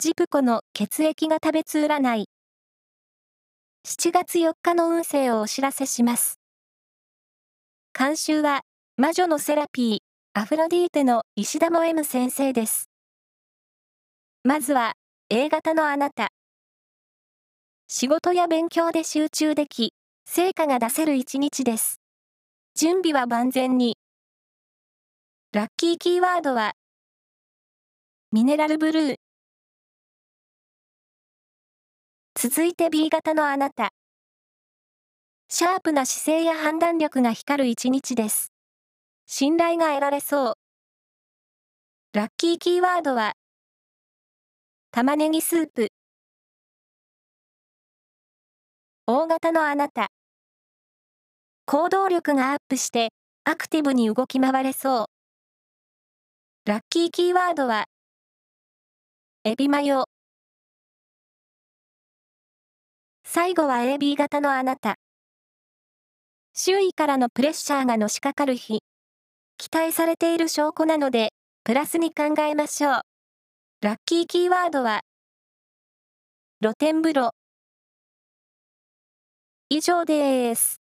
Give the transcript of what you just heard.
ジプコの血液が食べつ占い。7月4日の運勢をお知らせします。監修は、魔女のセラピー、アフロディーテの石田も M 先生です。まずは、A 型のあなた。仕事や勉強で集中でき、成果が出せる一日です。準備は万全に。ラッキーキーワードは、ミネラルブルー。続いて B 型のあなた。シャープな姿勢や判断力が光る一日です。信頼が得られそう。ラッキーキーワードは、玉ねぎスープ。大型のあなた。行動力がアップして、アクティブに動き回れそう。ラッキーキーワードは、エビマヨ。最後は AB 型のあなた。周囲からのプレッシャーがのしかかる日。期待されている証拠なので、プラスに考えましょう。ラッキーキーワードは、露天風呂。以上です。